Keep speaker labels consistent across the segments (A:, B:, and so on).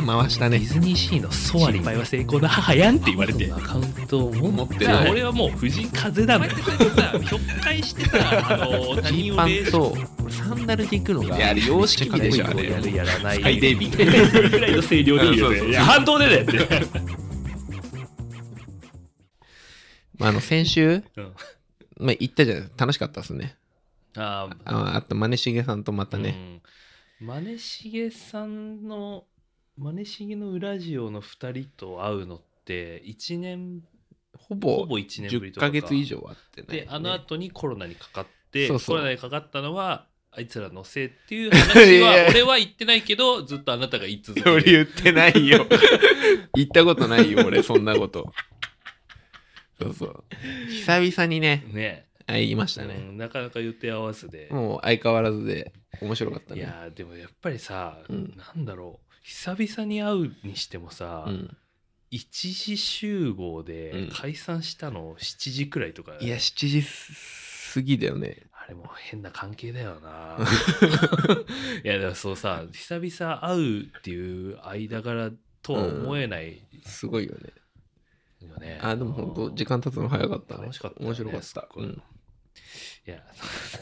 A: な回したね。
B: ディズニーシーのソアリン失敗は成功の母やんって言われて。アカウントを持って
A: 持ってない
B: 俺はもう藤井風だもん。こうやってさひょっかいしてさあの他
A: ジーパンとサンダルで行くのが
C: いやあれ洋式美でしょあれ
B: やるやらない
C: 最低美
B: ぐらいの声量でいいよねいや反動でだよって
A: まあ、あの先週、
B: うん。
A: まあ、行ったじゃない。楽しかったですね。
B: あ
A: ああとマネしげさんとまたね、
B: うん、マネしげさんのマネしげのウラジオの2人と会うのって1年
A: ほぼ
B: ほぼ1年ぶり
A: 10
B: とか。か
A: ヶ月以上あってね。
B: であの後にコロナにかかって
A: そうそう。
B: コロナにかかったのはあいつらのせいっていう話は 俺は言ってないけどずっとあなたが言い続けて
A: 俺
B: る
A: 言ってないよ。言ったことないよ俺そんなこと。そうそう。久々にね
B: ね。
A: 会いましたね、
B: うんなかなか予定合わずで。
A: もう相変わらずで面白かったね。
B: いやーでもやっぱりさ、
A: うん。
B: なんだろう久々に会うにしてもさ、
A: うん、
B: 一時集合
A: う
B: で
A: ん。
B: 解散したの7時くらいとか、
A: いや7時過ぎだよね。
B: あれも変な関係だよな。いやだからそうさ久々会うっていう間柄とは思えない
A: すごいよね。
B: よね、
A: あでも本当時間経つの早かったね。
B: 楽しかったね
A: 面白かっ
B: た。
A: うん、
B: いや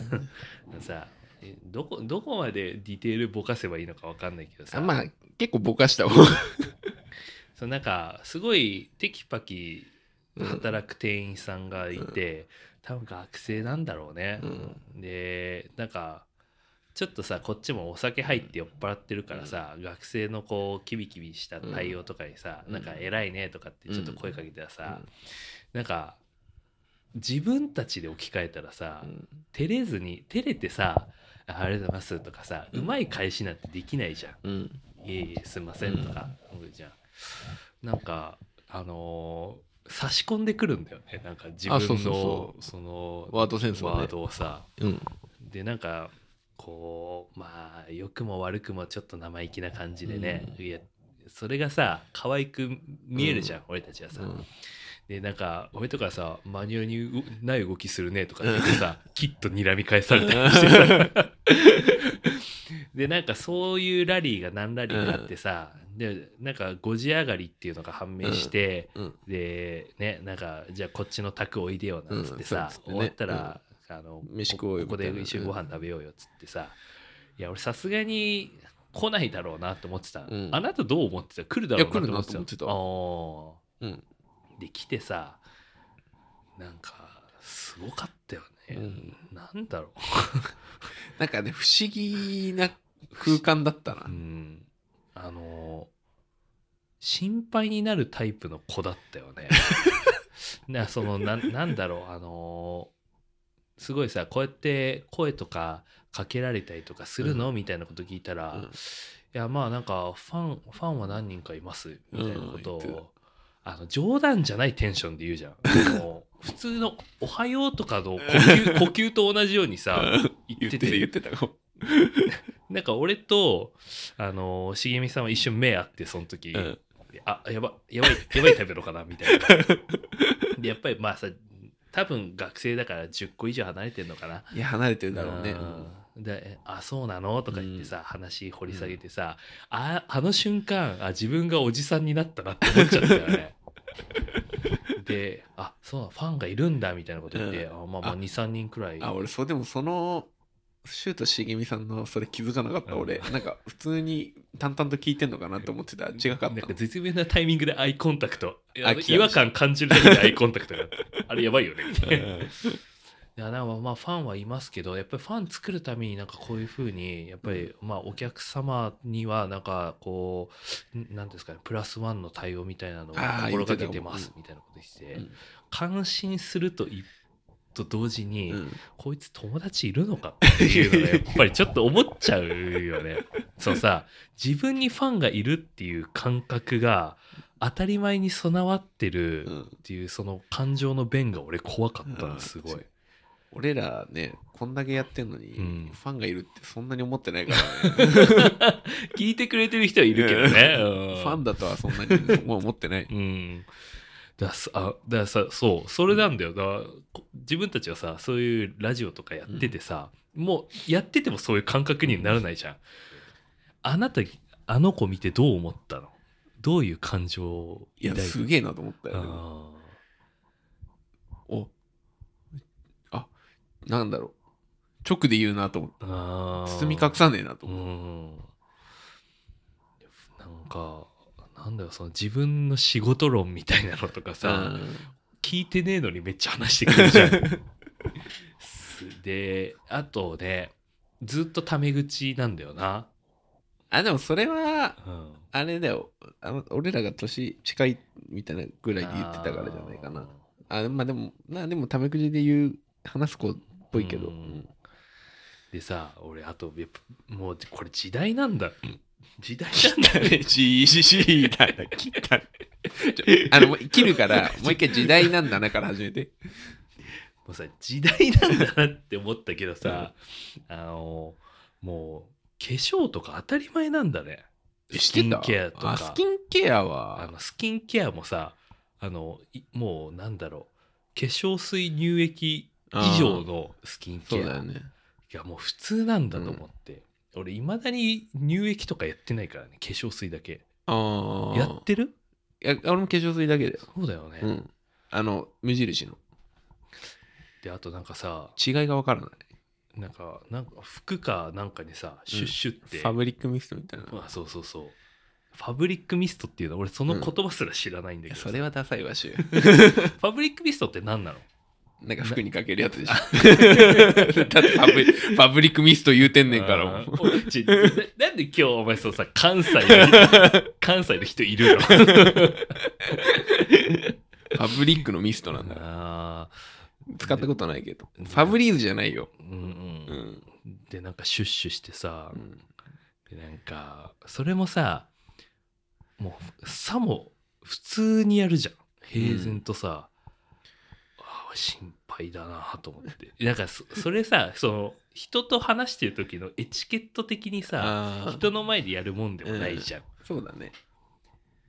B: さえどこどこまでディテールぼかせばいいのかわかんないけどさ。
A: あまあ結構ぼかしたわ
B: そうなんかすごいテキパキ働く店員さんがいて、多分学生なんだろうね、でなんかちょっとさこっちもお酒入って酔っ払ってるからさ、学生のこうキビキビした対応とかにさ、
A: うん。
B: なんか偉いねとかってちょっと声かけたらさ、
A: うん。
B: なんか自分たちで置き換えたらさ、
A: うん。
B: 照れずに照れてさ「あありがとうございます」とかさ、う
A: うん
B: まい返しなんてできないじゃん。
A: うん
B: いえいえすいませんとか思うじゃん、なんかあのー差し込んでくるんだよね。なんか自分の
A: あそうそう
B: その
A: ワードセンスをね。
B: ワードをさ。
A: うん。
B: でなんかこうまあ良くも悪くもちょっと生意気な感じでね、いやそれがさ可愛く見えるじゃん、俺たちはさ、
A: うん
B: でなんか俺とかさマニュアルにうない動きするねとか言ってさきっと睨み返されたりしてさ。でなんかそういうラリーが何ラリーかあってさ、でなんか5時上がりっていうのが判明して、
A: うん。
B: でねなんかじゃあこっちの宅おいでよなんつってさ、
A: うん。
B: 終わったら、あの
A: 飯食おうよ
B: ここで一緒にご飯食べようよっつってさ、いや俺さすがに来ないだろうなと思ってた、
A: うん。
B: あなたどう思ってた？来るだろうなと思って
A: いや来るなと
B: た
A: 思ってた。
B: あー。
A: うん
B: で来てさなんかすごかったよね、
A: うん。
B: なんだろ
A: なんかね不思議な空間だったな。
B: う、うん、あの心配になるタイプの子だったよね。なそのななんだろう。あのすごいさこうやって声とかかけられたりとかするの、みたいなこと聞いたら、
A: うん。
B: いやまあなんかファンファンは何人かいます。みたいなことを、あの冗談じゃないテンションで言うじゃん。普通の「おはよう」とかの呼吸呼吸と同じようにさ言ってて。
A: 言ってたかも。
B: なんか俺とあの茂みさんは一瞬目合ってその時、
A: うん。
B: あやばやばいやばい食べろかなみたいな。でやっぱりまあさ多分学生だから10個以上離れてんのかな。い
A: や離れてるだろうね。
B: うん。で「あそうなの?」とか言ってさ、話掘り下げてさ、ああの瞬間あ自分がおじさんになったなって思っちゃったよね。で「あそうだファンがいるんだ」みたいなこと言って、
A: うん。
B: あまあまあ
A: あ
B: 23人くらい。
A: あ俺そうでもそのシュート茂みさんのそれ気づかなかった
B: うん。
A: 俺。なんか普通に淡々と聞いてんのかなと思ってた。違かった。
B: なんか絶妙なタイミングでアイコンタクト。違和感感じるだけでアイコンタクトがあれやばいよね。みたいな。
A: うん
B: いやなんかまあファンはいますけどやっぱりファン作るためになんかこういうふうにやっぱりまあお客様にはなんかこうなんですかねプラスワンの対応みたいなのを心がけ
A: て
B: ますみたいなことして、
A: うん。
B: 感心するといと同時に、
A: うん。
B: こいつ友達いるのかっていうのがやっぱりちょっと思っちゃうよね。そうさ自分にファンがいるっていう感覚が当たり前に備わってる
A: うん。
B: っていうその感情の弁が俺怖かったのすごい。
A: 俺らねこんだけやってんのに、
B: うん。
A: ファンがいるってそんなに思ってないからね。
B: 聞いてくれてる人はいるけどね。
A: ファンだとはそんなにもう思ってない。
B: うん。ださあだからさそう。それなんだよ。だからこ自分たちはさそういうラジオとかやっててさ、もうやっててもそういう感覚にならないじゃん。あなたあの子見てどう思ったの？どういう感情を
A: いやすげえなと思ったよ、ね、
B: あ
A: おあなんだろう。直で言うなと思って
B: ーあー。
A: 包み隠さねえなと
B: う
A: 思って、
B: ん。なんかなんだよその自分の仕事論みたいなのとかさ、聞いてねえのにめっちゃ話してくるじゃん。す であとねずっとタメ口なんだよな。
A: あでもそれは
B: うん、
A: あれだよ。あの俺らが年近いみたいなぐらいで言ってたからじゃないかな。あまあでもまあでもタメ口で言う話す子っぽいけど、
B: でさ俺あとやっぱもうこれ時代なんだ。時代なんだ
A: ね、しししだな、切った。あの、切るから、もう一回時代なんだなから始めて。
B: もうさ時代なんだなって思ったけどさ、あのもう化粧とか当たり前なんだね。スキンケアとか。
A: あ、スキンケア
B: あ
A: は、
B: のスキンケアもさあのいもうなんだろう。化粧水乳液以上のスキンケア
A: そうだよね。
B: いやもう普通なんだと思って、俺いまだに乳液とかやってないからね化粧水だけ
A: ああ。
B: やってる？
A: いや、俺も化粧水だけだよ。
B: そうだよね、
A: うん。あの、無印の。
B: であとなんかさ
A: 違いがわからない。
B: なんかなんか服かなんかにさシュッシュって、
A: ファブリックミストみたいな。
B: あそうそうそうファブリックミストっていうの俺その言葉すら知らないんだけどさ、
A: それはダサいわしゅ。
B: ファブリックミストって何なの？
A: なんか服にかけるやつでしょ。だってファブリファブリックミスト言うてんねんからもう。
B: ななんで今日お前そうさ関西の 関西の人いるの？
A: ファブリックのミストなんだ。
B: あ
A: 使ったことないけど。ファブリーズじゃないよ。
B: ーうん
A: う
B: うん
A: ん。
B: でなんかシュッシュしてさ、
A: うん
B: でなんかそれもさもうさも普通にやるじゃん平然とさ、心配だなと思って。なんかそそれさその人と話してる時のエチケット的にさ人の前でやるもんでもないじゃん、
A: そうだね。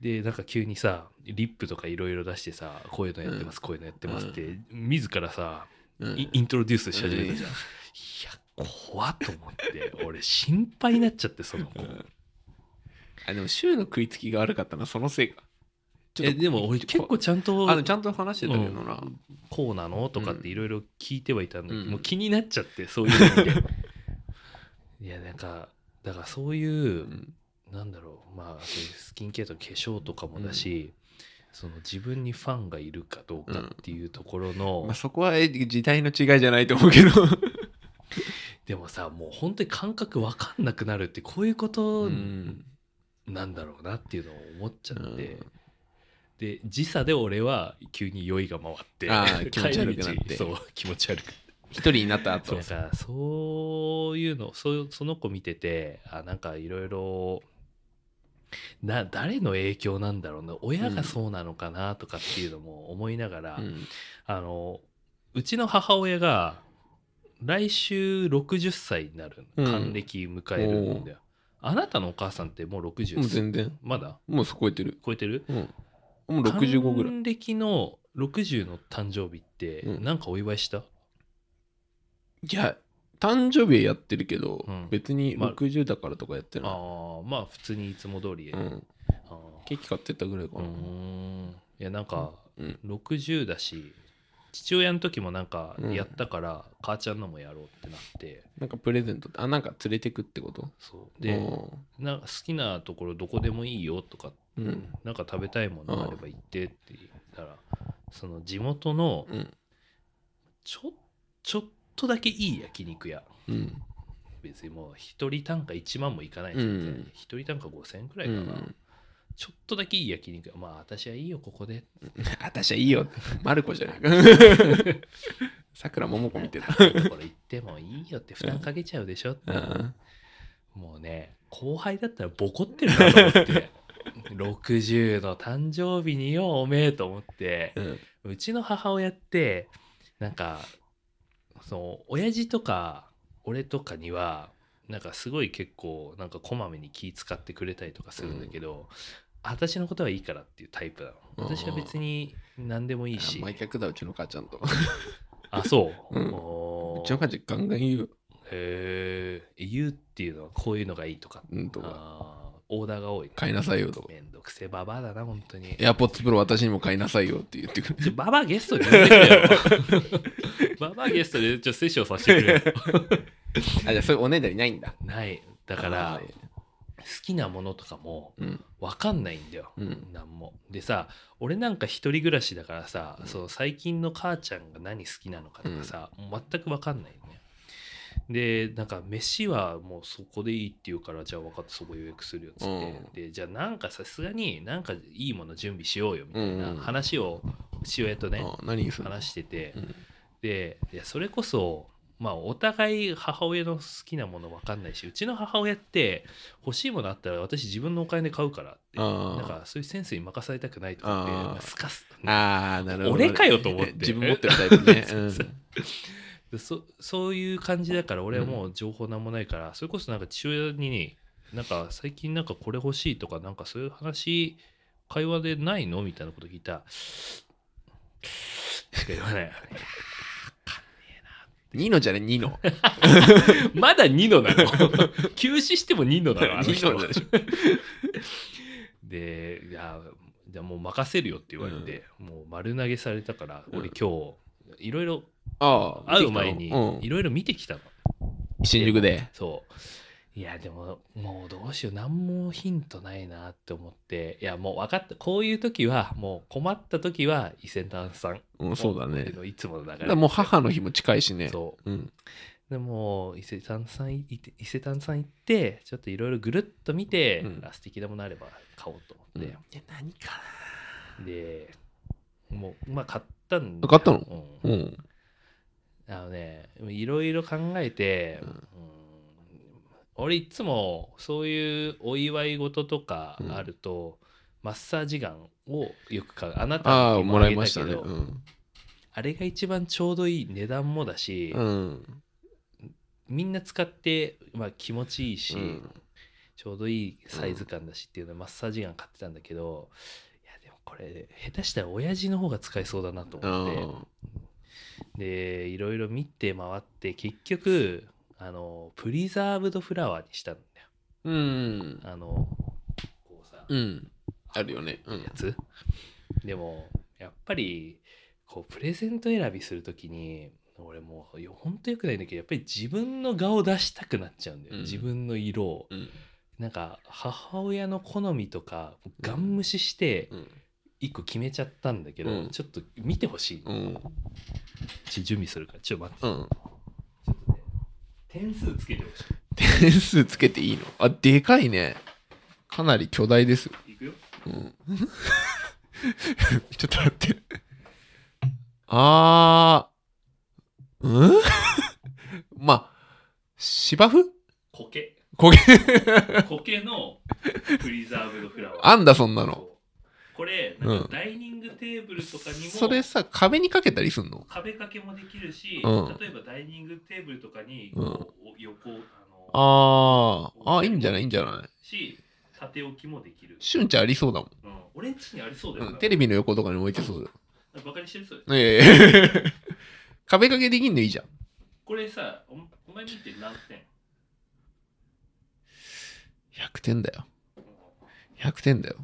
B: でなんか急にさリップとかいろいろ出してさこういうのやってます、こういうのやってますって、自らさ、
A: うん。
B: イイントロデュースし始めたじゃん、いや怖っと思って俺心配になっちゃってその子、
A: うん。あ、でも、週の食いつきが悪かったな、そのせいか。
B: えでも俺結構ちゃんと
A: あのちゃんと話してたけどな。
B: うん。こうなの？とかっていろいろ聞いてはいたんだけど、
A: うん。
B: もう気になっちゃってそういうので。いやなんかだからそういう、
A: うん。
B: なんだろうまあそういうスキンケアとか化粧とかもだし、その自分にファンがいるかどうかっていうところの、
A: まあ、そこはえ時代の違いじゃないと思うけど。
B: でもさもう本当に感覚わかんなくなるってこういうこと
A: うん。
B: なんだろうなっていうのを思っちゃって、
A: うん
B: で時差で俺は急に酔いが回って
A: 気持ち悪くなって。
B: そう気持ち悪く。
A: 一人になった後
B: そうそういうのそうその子見ててあなんかいろいろな誰の影響なんだろうな親がそうなのかなとかっていうのも思いながら、
A: うん。
B: あのうちの母親が来週60歳になる
A: うん。
B: 還暦迎えるんだよ、あなたのお母さんってもう60
A: もう全然。
B: まだ？
A: もう超えてる。
B: 超えてる？
A: うん。もう65ぐらい。
B: 還暦の60の誕生日って
A: うん。
B: なんかお祝いした、
A: いや、誕生日はやってるけど、
B: うん。
A: 別に
B: まあ
A: 60だからとかやってない。
B: ああまあ普通にいつも通りで、
A: うん。
B: あ
A: ケーキ買ってったぐらいか
B: うーん。いやなんか
A: うん。
B: 60だし父親の時もなんか
A: うん。
B: やったから、母ちゃんのもやろうってなって。
A: なんかプレゼントあ、なんか連れてくってこと？
B: そう。で
A: う
B: なんか好きなところどこでもいいよとか、
A: ん。うん。
B: なんか食べたいものあれば行ってって言ったらその地元の
A: うん。
B: ちょちょっとだけいい焼肉屋
A: うん。
B: 別にもう一人単価1万もいかない
A: うん
B: 全然一人単価5000円くらいかな、
A: うん。
B: ちょっとだけいい焼肉屋まあ私はいいよここで
A: 私はいいよ。マルコじゃないか。さくらももこ見てた。
B: ころ行ってもいいよって負担かけちゃうでしょって
A: うん
B: もうね後輩だったらボコってるなと思って60の誕生日によおめえと思って
A: うん。
B: うちの母親ってなんかその親父とか俺とかにはなんかすごい結構なんかこまめに気使ってくれたりとかするんだけど、私のことはいいからっていうタイプなの。私は別に何でもいいし。
A: 毎客だ、うちの母ちゃんと。
B: あそう、
A: うん。うちの母ちゃんガンガン言うよ。
B: へえ言うっていうのはこういうのがいいとか。
A: うんとか。
B: オーダーが多い、ね、
A: 買いなさいよと。か。
B: めんどくせえババアだな本当に。
A: エアポッツプロ私にも買いなさいよって言ってくる。
B: ち ょババアゲストで呼んでくれよ。ババアゲストでちょっとセッションさせてくれよ。
A: あ、じゃあそういうおねだりないんだ。
B: ない。だから
A: あ
B: 好きなものとかも。分かんないんだよ、
A: うん。
B: なんも。でさ俺なんか一人暮らしだからさ、そう最近の母ちゃんが何好きなのかとかさ、もう全く分かんないよねでなんか飯はもうそこでいいって言うからじゃあ分かってそこ予約するよっつって、
A: うん。
B: でじゃあなんかさすがになんかいいもの準備しようよみたいな
A: うん
B: 話を父親とね、
A: あ何にするの？
B: 話してて、
A: うん。
B: でいやそれこそまあお互い母親の好きなもの分かんないしうちの母親って欲しいものあったら私自分のお金で買うからって
A: あー
B: なんかそういうセンスに任されたくないとかってすかす
A: ああ、なるほど。
B: 俺かよと思って。
A: 自分持ってるタイプね。
B: そうそうでそそういう感じだから俺はもう情報なんもないから、それこそなんか父親にねなんか最近なんかこれ欲しいとかなんかそういう話会話でないのみたいなこと聞いた。らしか言わない。
A: ニノじゃね、ニノ。
B: まだ2のなの。休止しても2のなのあの
A: ニ
B: 人
A: ノでしょ。
B: でいやじゃあもう任せるよって言われて、もう丸投げされたから俺今日いろいろ
A: ああ、
B: 会う前に
A: うん。
B: いろいろ見てきたの、
A: 新宿で。
B: そう。いやでももうどうしよう。何もヒントないなって思って。いやもう分かった。こういう時はもう困った時は伊勢丹さん。
A: うん、そうだね。
B: のいつもの流れ。
A: だからもう母の日も近いしね。
B: そう。
A: うん。
B: でも伊勢丹さんいて伊勢丹さん行ってちょっといろいろぐるっと見て、
A: うん。
B: あ素敵なものあれば買おうと思って、
A: え、何か
B: でもうまあ買ったんだよ。
A: 買ったの？
B: うん。
A: うん。
B: あのねいろいろ考えて、
A: うん。
B: うん。俺いつもそういうお祝い事とかあると、マッサージガンをよく買う。あなたに
A: もらいましたね。
B: あけど
A: うん。
B: あれが一番ちょうどいい値段もだし、
A: うん。
B: みんな使って、まあ、気持ちいいし、
A: うん。
B: ちょうどいいサイズ感だしっていうのでマッサージガン買ってたんだけどこれ下手したら親父の方が使えそうだなと思って
A: あ
B: でいろいろ見て回って結局あのプリザーブドフラワーにしたんだよ
A: ーうん。
B: あのこうさ、
A: うん。あるよね。うん
B: や。つでもやっぱりこうプレゼント選びするときに俺もうよほんとよくないんだけどやっぱり自分の顔を出したくなっちゃうんだよ、
A: うん
B: 自分の色を
A: うん。
B: なんか母親の好みとかガン無視して
A: うん。
B: 一個決めちゃったんだけど、
A: うん
B: ちょっと見てほしい、
A: うん。
B: ちょ準備するからちょっと待って、
A: うん。
B: ちょっとね点数つけてほし
A: 点数つけていいの？あ、でかいね。かなり巨大ですよ。
B: いいくよ
A: うん。ちょっと待って。あー。うん？まあ、芝生？
B: 苔
A: 焦げ。
B: 苔 のプリザーブドフラワー
A: あんだ、そんなの。
B: これなんかダイニングテーブルとかにも、
A: それさ、壁にかけたりすんの？
B: 壁掛けもできるし、
A: うん。
B: 例えばダイニングテーブルとかに
A: うん。
B: こう横あの
A: あー。あ、いいんじゃない？いいんじゃない？
B: し縦置きもできる、
A: しゅんちゃんありそうだもん。
B: うん、俺んちにありそうだよ
A: うん、
B: な、
A: テレビの横とかに置いてそうだ。
B: バカにしてるそう
A: いやいやいや。壁掛けできんのいいじゃん。
B: これさおお前見て何点
A: ？100点だよ。
B: うん
A: 100点だよ。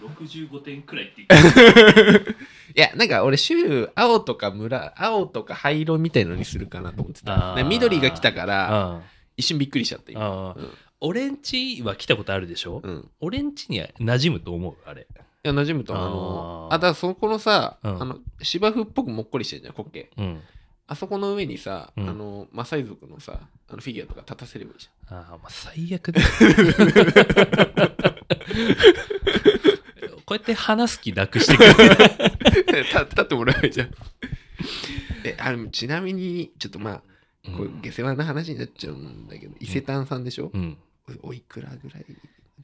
B: ちょっと65点くらいって言って
A: いや、なんか俺、週、青とか村、青とか灰色みたいのにするかなと思ってた。緑が来たから、
B: あ
A: 一瞬びっくりしちゃった、今。
B: あ
A: うん。
B: 俺んちは来たことあるでしょ、
A: うん。い
B: 俺んちには馴染むと思うあれ。
A: や、馴染むと思う。あの、
B: あ
A: だからそこのさ、
B: うん。
A: あの、芝生っぽくもっこりしてるじゃん、コッケ。
B: うん。
A: あそこの上にさ、
B: うん。
A: あの、マサイ族のさ、あのフィギュアとか立たせればいいじ
B: ああ、まあ、最悪だよ。こうやって話す気なくしてくる。
A: ゃん。立立ってもらえばいいじゃん。え、あの、ちなみに、ちょっとまあ、これ下世話な話になっちゃうんだけど、伊勢丹さんでしょ、
B: うん。
A: おいくらぐらい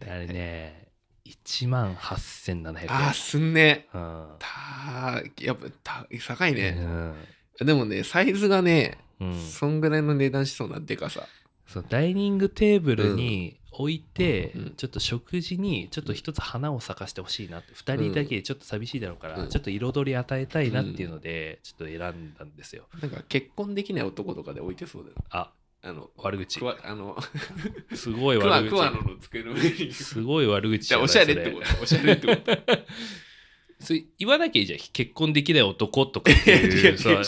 B: あれね、1万8700円。
A: あー、すんね。
B: うん。
A: たやっぱた高いね、
B: うん
A: でもねサイズがね、
B: うん、
A: そんぐらいの値段しそうなでかさ
B: そうダイニングテーブルに置いて、
A: うん
B: ちょっと食事にちょっと一つ花を咲かしてほしいなって2人だけでちょっと寂しいだろうから、
A: うん。
B: ちょっと彩り与えたいなっていうので、ちょっと選んだんですよ。
A: なんか結婚できない男とかで置いてそうだよ
B: あ
A: あの
B: 悪口。
A: あの
B: すごい悪口。すごい悪口
A: じゃあおしゃれってこととおしゃれってこと。
B: それ言わなきゃいいじゃん。結婚できない男とかっていうさ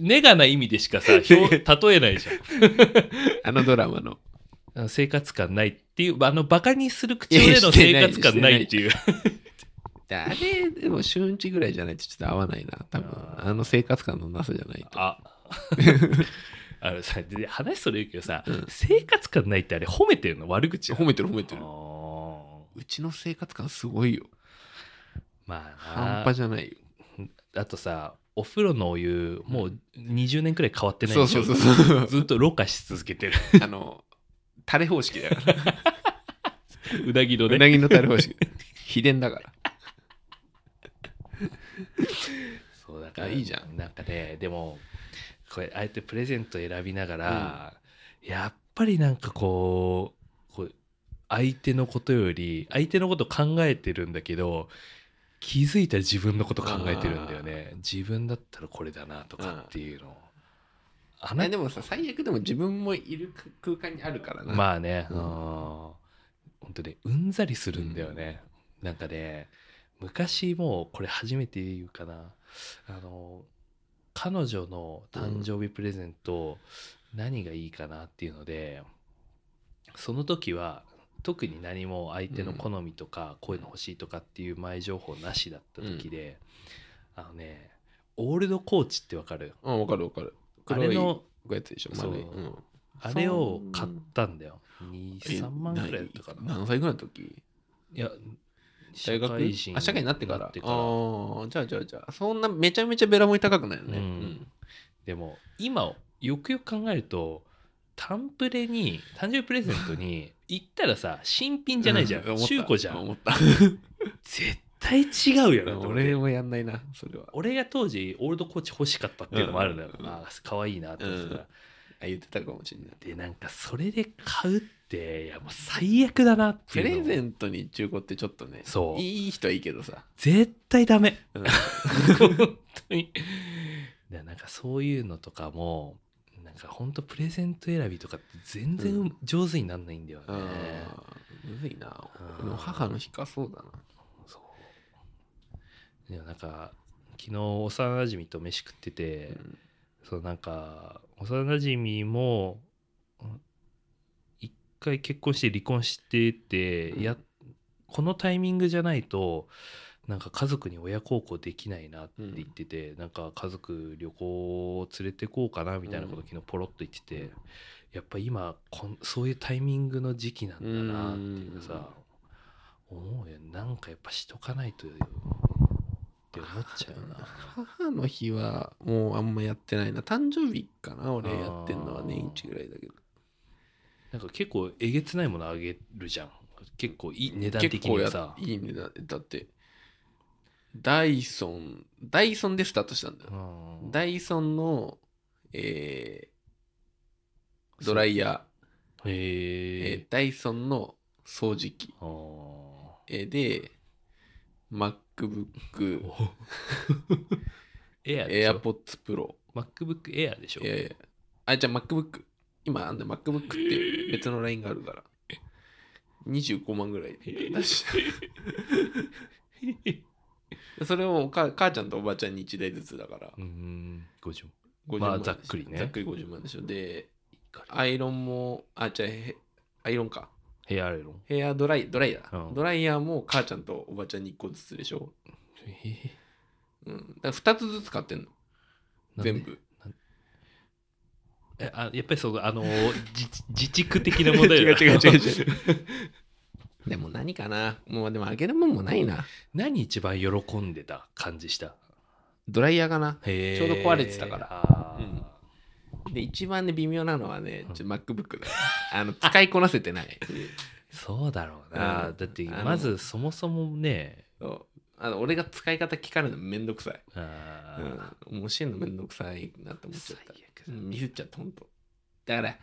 B: ネガな意味でしかさ表 例えないじ
A: あのドラマの。
B: ゃん生活感ないっていうあのバカにする口調での生活感ないっていう。
A: であれでも週1ぐらいじゃないとちょっと合わないな。多分
B: あ
A: の生活感のなさじゃないと。
B: あ。あのさで話それるけどさ、
A: うん。
B: 生活感ないってあれ褒めてるの悪口
A: 褒めてる褒めてる。うちの生活感すごいよ。
B: まあ
A: 半
B: な
A: 端じゃないよ。
B: あとさお風呂のお湯もう20年くらい変わってないでしょ？
A: そうそうそうそう。
B: ずっとろ過し続けてる。
A: あのタレ方式だから
B: うなぎのね。
A: うなぎのタレ方式。秘伝だから。
B: そうだから
A: あいいじゃん。
B: なんかねでもこれあえてプレゼント選びながら、やっぱりなんかこうこう相手のことより相手のこと考えてるんだけど気づいたら自分のこと考えてるんだよね。自分だったらこれだなとかっていうのあな
A: あでもさ最悪でも自分もいる空間にあるからな。
B: まあね、
A: う
B: うんん、本当ねうんざりするんだよね、なんかね昔もうこれ初めて言うかな。あの彼女の誕生日プレゼント、何がいいかなっていうのでその時は特に何も相手の好みとか、こういうの欲しいとかっていう前情報なしだった時で、あのねオールドコーチってわかる？
A: うんわかるわかる黒い
B: あれの
A: やつでしょ
B: そう。
A: 丸い。うん。
B: あれを買ったんだよ。23万ぐらいだったかな。
A: 何歳ぐらいの時？
B: いや
A: 大学？あ社会になってから。ああじゃあじゃあじゃあそんなめちゃめちゃベラも高くないよね。
B: うん。でも今よくよく考えるとタンプレに誕生日プレゼントに 行ったらさ新品じゃないじゃん、中古じゃん。絶対違うよなと思って
A: 俺もやんないなそれは。
B: 俺が当時オールドコーチ欲しかったっていうのもあるんだよ、
A: うん。
B: ああ可愛いなって思ってたら、
A: あ言ってたかもしれない。
B: でなんかそれで買うっていやもう最悪だなって
A: プ
B: いうの
A: レゼントに中古ってちょっとね
B: そう。
A: いい人はいいけどさ、
B: 絶対ダメ。
A: うん。
B: 本当に。でなんかそういうのとかもなんか本当プレゼント選びとかって全然
A: うん。
B: 上手になんないんだよね、
A: あーむずいな。母の日かそうだな
B: そうでもなんか昨日幼馴染と飯食ってて、
A: うん。
B: そうなんか幼馴染もうん一回結婚して離婚してて、
A: うん。
B: やこのタイミングじゃないとなんか家族に親孝行できないなって言ってて、なんか家族旅行を連れてこうかなみたいなこと
A: うん。
B: 昨日ポロッと言ってて、やっぱ今こんそういうタイミングの時期なんだなっていうさ、思うよ。なんかやっぱしとかないとって思っちゃうな。
A: 母の日はもうあんまやってないな。誕生日かな俺やってんのは年一ぐらいだけど。
B: なんか結構えげつないものあげるじゃん。結構いい値段的
A: 結構や
B: にさ
A: いい値段。だってダイソンダイソンでスタートしたんだよ。
B: うん
A: ダイソンの、えードライヤー、え
B: へえ
A: ーダイソンの掃除機、えーで MacBook
B: エアでしょ
A: ？AirPods Pro
B: MacBook Air でしょ、
A: えーあじゃあ MacBook 今あんだ MacBook って別のラインがあるから。25万ぐらい。だしそれをか母ちゃんとおばちゃんに1台ずつだから。
B: うーん50
A: 50
B: まあ
A: 万でしょ。
B: ざっくりね。
A: ざっくり50万でしょ。でアイロンもあじゃあへアイロンか
B: ヘアアイロン？
A: ヘアドライドライヤー、
B: うん。
A: ドライヤーも母ちゃんとおばちゃんに1個ずつでしょ、
B: え
A: うん、だから2つずつ買ってんの。
B: なんで？
A: 全部。
B: えあやっぱりそうあの 自自蓄的な問題だ
A: 違う違う違う違 でも何かな。もうでもあげるもんもないな。
B: 何一番喜んでた感じした？
A: ドライヤーかな。
B: へー。
A: ちょうど壊れてたから。
B: あー
A: で一番ね微妙なのはねちょ MacBook だよあの使いこなせてない。
B: そうだろうな、
A: うん。
B: だってまずそもそもね
A: あの俺が使い方聞かれるのめんどくさい、
B: あー。
A: うん、教えるのめんどくさいなって思っちゃった。うんミスっちゃったほんと。だから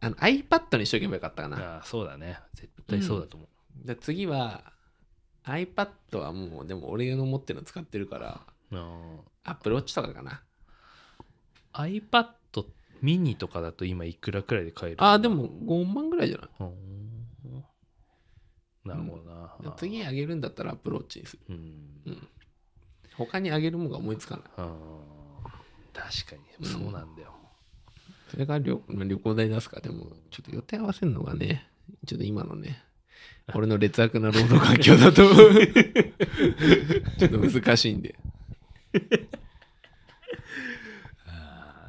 A: あの iPad にしとけばよかったかな。
B: あーそうだね。絶対そうだと思う、
A: で次は iPad はもうでも俺の持ってるの使ってるから Apple Watch とかかな。
B: iPad ミニとかだと今いくらくらいで買える
A: ああでも5万ぐらいじゃない？
B: うん。なるほどな、
A: 次あげるんだったらアプローチにする。
B: うん、
A: うん。他にあげるもんが思いつかない。
B: 確かに。そうなんだよ、
A: それから旅まあ旅行代出すか。でもちょっと予定合わせるのがねちょっと今のね俺の劣悪な労働環境だと ちょっと難しいんで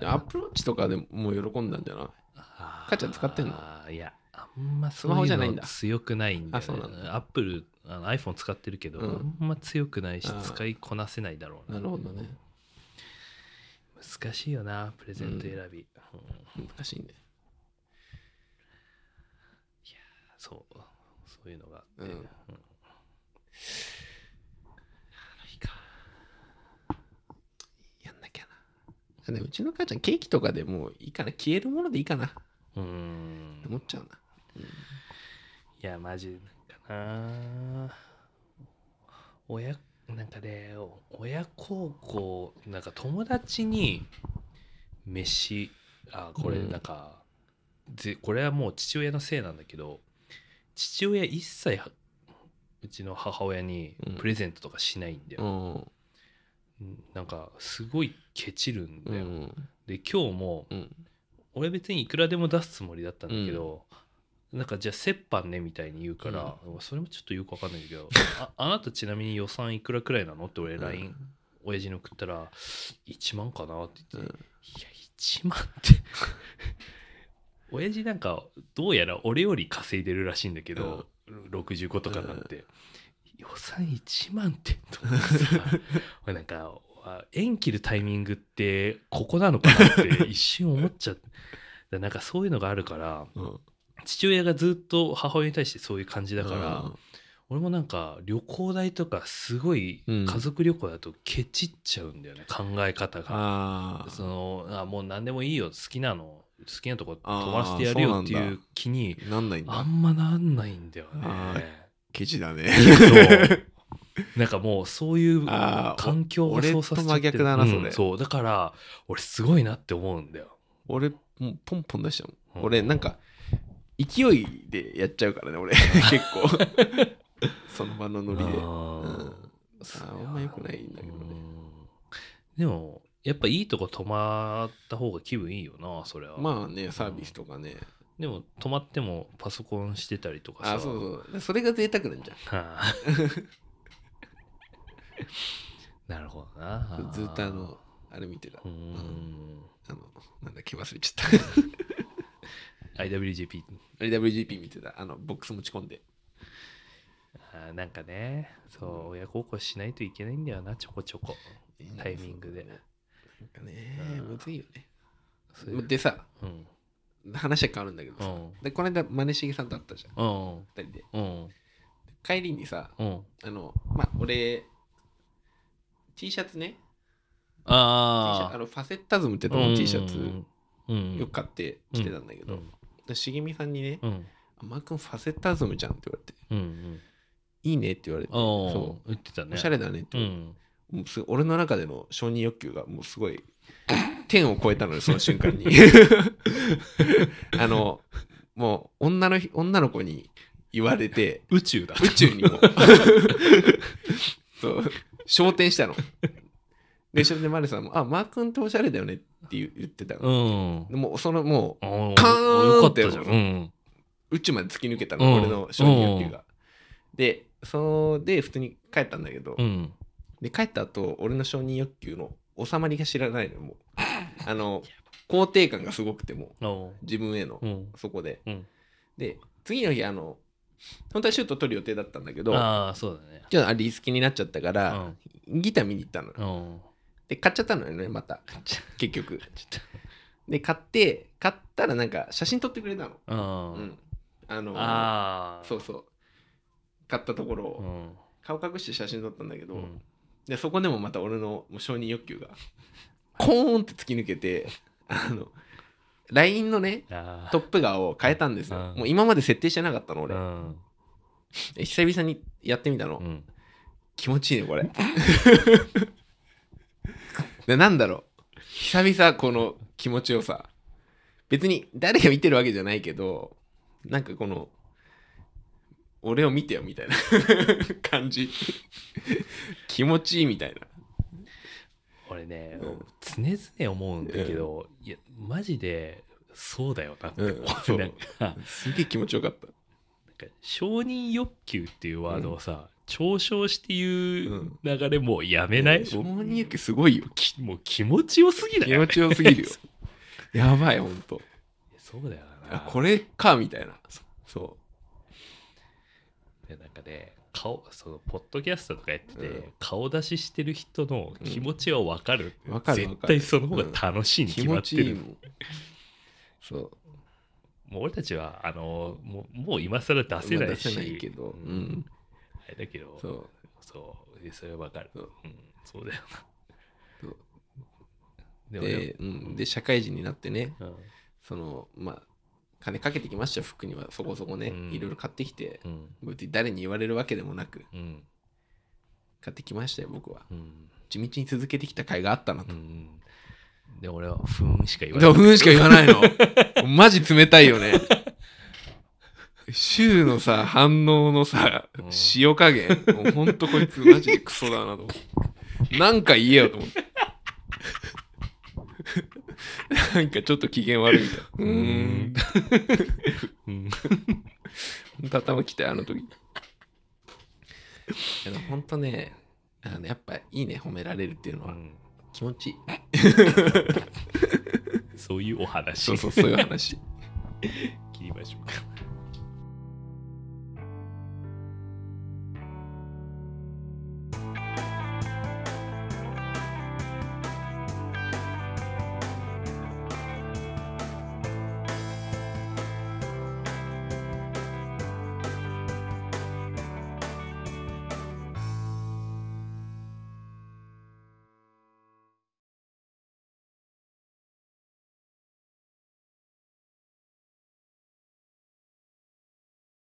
A: アプローチとかでもう喜んだんじゃない？
B: あー
A: 母ちゃん使ってんの？
B: いやあんま
A: スマホじゃないんだ。
B: 強くないんだよ、ね、
A: あそうなん
B: アップルあの iPhone 使ってるけど、
A: うん。
B: あんま強くないし使いこなせないだろうな。
A: なるほどね。
B: 難しいよなプレゼント選び、うん。
A: 難しいんで
B: そうそういうのがあって、
A: うん
B: うん
A: いいかやんなきゃなでもうちの母ちゃんケーキとかでもういいかな。消えるものでいいかな。
B: うん。
A: 思っちゃうな、
B: いやマジかな。親なんかね親孝行なんか友達に飯あこれ
A: うん。
B: なんか、ぜこれはもう父親のせいなんだけど父親一切はうちの母親に
A: うん。
B: プレゼントとかしないんだよ、
A: うん
B: うんなんかすごいケチるんだよ、
A: うん。
B: で今日も
A: うん。
B: 俺別にいくらでも出すつもりだったんだけど、なんかじゃあ折半ねみたいに言うから、それもちょっとよくわかんないんだけどあ あなたちなみに予算いくらくらいなの？って俺 LINE、親父に送ったら1万かな？って言って、
A: うん。
B: いや1万って。親父なんかどうやら俺より稼いでるらしいんだけど、65とかになって、予算1万ってと思ってさ俺なんかあ縁切るタイミングってここなのかなって一瞬思っちゃってだなんかそういうのがあるから
A: うん
B: 父親がずっと母親に対してそういう感じだから、
A: うん
B: 俺もなんか旅行代とかすごい
A: うん。
B: 家族旅行だとケチっちゃうんだよね、考え方が。そのあもう何でもいいよ好きなの好きなとこ泊まらせてやるよっていう気に
A: なんないんだ。
B: あんまなんないんだよ
A: あ
B: ね。
A: ケチだね。
B: なんかもうそういう環境がそうさせちゃってる。
A: 俺と真逆だなそれ。
B: うんそう。だから俺すごいなって思うんだよ。
A: 俺もうポンポン出しちゃうもん。
B: うん。
A: 俺なんか勢いでやっちゃうからね俺。結構。その場のノリで。
B: あ
A: うん。
B: ー
A: ああんま良くないんだけどね。
B: うん。でもやっぱいいとこ泊まった方が気分いいよなそれは。
A: まあねサービスとかね
B: でも泊まってもパソコンしてたりとかさ。
A: あそうそうそれが贅沢なんじゃん。
B: はあ。なるほどな。
A: ずっとあのあれ見てた
B: うーん。
A: あのなんだっけ忘れちゃった。
B: IWGP。
A: WGP 見てた。あのボックス持ち込んで。
B: あーなんかね、そう、親孝行しないといけないんだよな、ちょこちょこ。タイミングで。
A: なんかね
B: うん。
A: むずいよね。でさ
B: うん。
A: 話は変わるんだけどさ
B: うん
A: でこの間マネしげさんと会ったじゃん
B: うん。
A: 二人で
B: うん。
A: 帰りにさ
B: うん。
A: あのまあ俺 T シャツね
B: あ
A: あのファセッタズムってとこ
B: あ。
A: の T シャツ
B: うん。
A: よく買って着てたんだけど茂みさんにね
B: うん。
A: 「マー君ファセッタズムじゃん」って言われて
B: うん。うん。
A: 「いいね」って言われて
B: ああ
A: そ、
B: 言ってたね。
A: うおしゃれだねって
B: うん。
A: もうす俺の中での承認欲求がもうすごい天を超えたのよ その瞬間に。あのもう女のひ女の子に言われて
B: 宇宙だ。
A: 宇宙にも。そう。昇天したの。でそれでマリさんも「あマー君っておしゃれだよね」って言言ってた
B: う
A: の、
B: ん。
A: でもうそのもうカーンっ
B: ってたじゃん。うん。
A: 宇宙まで突き抜けたの、
B: うん。
A: 俺の承認欲求が、でそれで普通に帰ったんだけど、
B: うん。
A: で帰った後俺の承認欲求の収まりが知らないのよもうあの肯定感がすごくても自分への、
B: うん。
A: そこで
B: うん。
A: で次の日あの本当はシュート取る予定だったんだけど
B: ああ、そうだね。
A: ちょっとあリスキになっちゃったから、ギター見に行ったのよ
B: うん。
A: で買っちゃったのよねまた結局で買って買ったらなんか写真撮ってくれたの
B: と。うん。
A: うんあの
B: ああ。
A: そうそう買ったところを、
B: うん。
A: 顔隠して写真撮ったんだけど、
B: うん。
A: でそこでもまた俺のもう承認欲求がコーンって突き抜けてあの LINE のね。トップ画を変えたんですよ、
B: うん。
A: もう今まで設定してなかったの俺、
B: うん。
A: で久々にやってみたの、
B: うん。
A: 気持ちいいねこれ。でなんだろう。久々この気持ちよさ。別に誰が見てるわけじゃないけどなんかこの俺を見てよみたいな。感じ。気持ちいいみたいな
B: 俺ね、
A: うん。
B: 常々思うんだけど、いやマジでそうだよなって思う、
A: うんそう。
B: なんか
A: すげえ気持ちよかった。
B: 承認欲求っていうワードをさ、嘲笑して言う流れもうやめない、
A: 承認欲求すごいよ。
B: きもう気持ちよすぎだよ、ね、
A: 気持ちよすぎるよ。やばいほんと。
B: そうだよな。
A: あこれかみたいな。そ
B: でなんかね顔そのポッドキャストとかやってて、
A: うん。
B: 顔出ししてる人の気持ちは分かる、
A: わかるわ
B: 絶対その方が楽しいうに
A: 気
B: 決ま
A: 持
B: ってる、
A: ちいいもん。そう。
B: もう俺たちはあのもうもう今更出せないし、
A: まあ出せないけど。
B: う
A: うん。ん
B: あれだけど
A: そう。
B: そう。でそれは分かる。
A: そう。
B: うん、そうだよな。で俺
A: で,、うん、で社会人になってね。
B: うん。
A: そのまあ金かけてきましたよ服には。そこそこね、
B: うん。
A: いろいろ買ってきて。
B: うん。
A: 誰に言われるわけでもなく。
B: うん。
A: 買ってきましたよ僕は。
B: うん。
A: 地道に続けてきた甲斐があったなと、
B: うん。で俺はふーんしか言わ
A: で
B: ない。
A: もふんしか言わないの。マジ冷たいよね。週のさ反応のさ
B: うん。
A: 塩加減。もうほんとこいつマジでクソだなと思って。なんか言えよと思ってなんかちょっと機嫌悪いみたいな。うーん。
B: うん。
A: ほん。と頭きたよあの時いやでもほんとねあのやっぱいいね褒められるっていうのは。
B: うん。
A: 気持ちいい。
B: そういうお話。
A: そうそうそういう話。
B: 切りましょうか